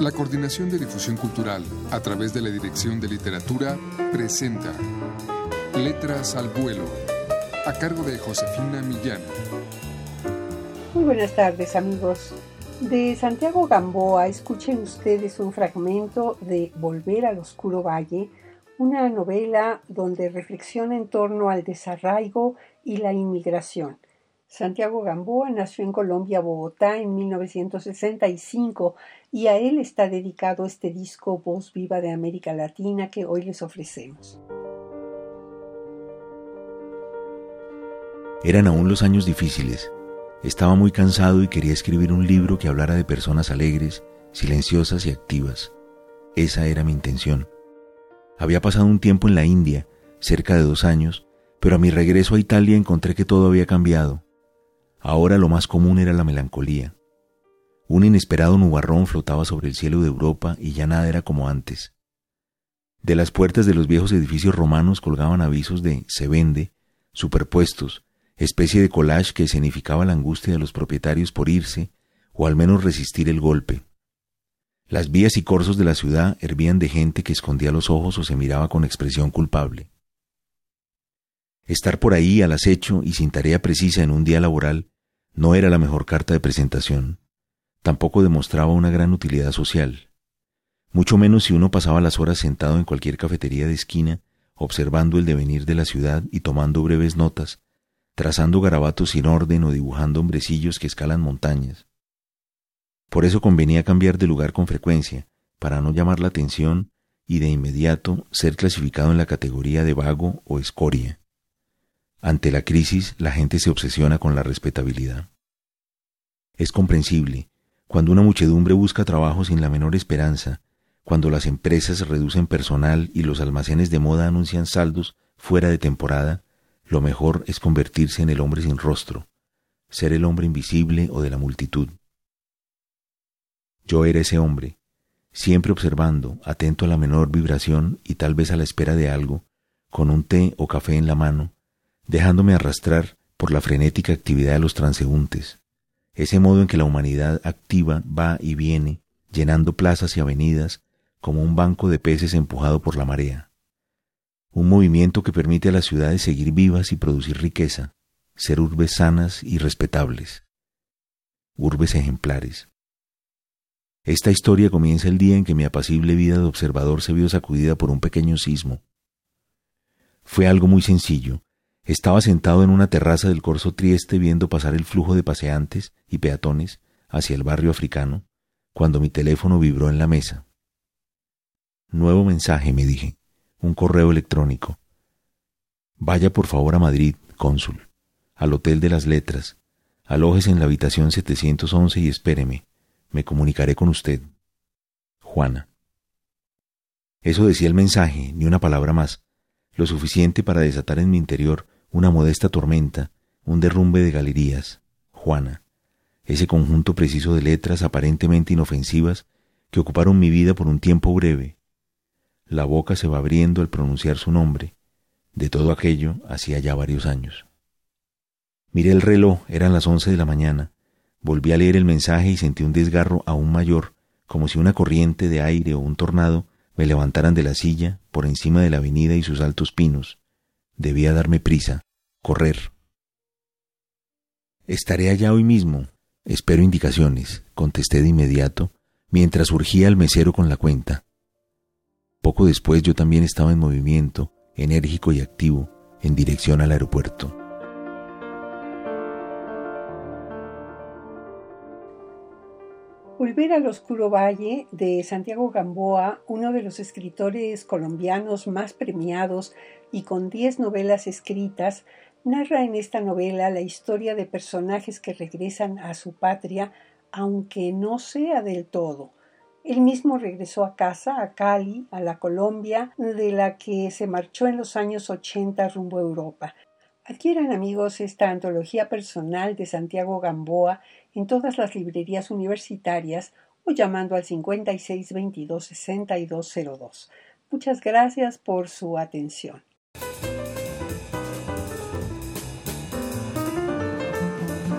La Coordinación de Difusión Cultural, a través de la Dirección de Literatura, presenta Letras al Vuelo, a cargo de Josefina Millán. Muy buenas tardes amigos. De Santiago Gamboa, escuchen ustedes un fragmento de Volver al Oscuro Valle, una novela donde reflexiona en torno al desarraigo y la inmigración. Santiago Gamboa nació en Colombia, Bogotá, en 1965 y a él está dedicado este disco Voz Viva de América Latina que hoy les ofrecemos. Eran aún los años difíciles. Estaba muy cansado y quería escribir un libro que hablara de personas alegres, silenciosas y activas. Esa era mi intención. Había pasado un tiempo en la India, cerca de dos años, pero a mi regreso a Italia encontré que todo había cambiado. Ahora lo más común era la melancolía. Un inesperado nubarrón flotaba sobre el cielo de Europa y ya nada era como antes. De las puertas de los viejos edificios romanos colgaban avisos de se vende, superpuestos, especie de collage que escenificaba la angustia de los propietarios por irse o al menos resistir el golpe. Las vías y corzos de la ciudad hervían de gente que escondía los ojos o se miraba con expresión culpable. Estar por ahí al acecho y sin tarea precisa en un día laboral no era la mejor carta de presentación tampoco demostraba una gran utilidad social, mucho menos si uno pasaba las horas sentado en cualquier cafetería de esquina, observando el devenir de la ciudad y tomando breves notas, trazando garabatos sin orden o dibujando hombrecillos que escalan montañas. Por eso convenía cambiar de lugar con frecuencia, para no llamar la atención y de inmediato ser clasificado en la categoría de vago o escoria. Ante la crisis, la gente se obsesiona con la respetabilidad. Es comprensible, cuando una muchedumbre busca trabajo sin la menor esperanza, cuando las empresas reducen personal y los almacenes de moda anuncian saldos fuera de temporada, lo mejor es convertirse en el hombre sin rostro, ser el hombre invisible o de la multitud. Yo era ese hombre, siempre observando, atento a la menor vibración y tal vez a la espera de algo, con un té o café en la mano, dejándome arrastrar por la frenética actividad de los transeúntes, ese modo en que la humanidad activa va y viene, llenando plazas y avenidas como un banco de peces empujado por la marea. Un movimiento que permite a las ciudades seguir vivas y producir riqueza, ser urbes sanas y respetables, urbes ejemplares. Esta historia comienza el día en que mi apacible vida de observador se vio sacudida por un pequeño sismo. Fue algo muy sencillo, estaba sentado en una terraza del Corso Trieste viendo pasar el flujo de paseantes y peatones hacia el barrio africano, cuando mi teléfono vibró en la mesa. Nuevo mensaje, me dije, un correo electrónico. Vaya por favor a Madrid, cónsul, al Hotel de las Letras, alójese en la habitación 711 y espéreme, me comunicaré con usted. Juana. Eso decía el mensaje, ni una palabra más, lo suficiente para desatar en mi interior una modesta tormenta, un derrumbe de galerías, Juana, ese conjunto preciso de letras aparentemente inofensivas que ocuparon mi vida por un tiempo breve. La boca se va abriendo al pronunciar su nombre. De todo aquello hacía ya varios años. Miré el reloj, eran las once de la mañana. Volví a leer el mensaje y sentí un desgarro aún mayor, como si una corriente de aire o un tornado me levantaran de la silla por encima de la avenida y sus altos pinos. Debía darme prisa, correr. Estaré allá hoy mismo. Espero indicaciones, contesté de inmediato, mientras urgía al mesero con la cuenta. Poco después yo también estaba en movimiento, enérgico y activo, en dirección al aeropuerto. Volver al Oscuro Valle de Santiago Gamboa, uno de los escritores colombianos más premiados y con diez novelas escritas, narra en esta novela la historia de personajes que regresan a su patria, aunque no sea del todo. Él mismo regresó a casa, a Cali, a la Colombia, de la que se marchó en los años 80 rumbo a Europa. Adquieran amigos esta antología personal de Santiago Gamboa en todas las librerías universitarias o llamando al 5622 6202. Muchas gracias por su atención.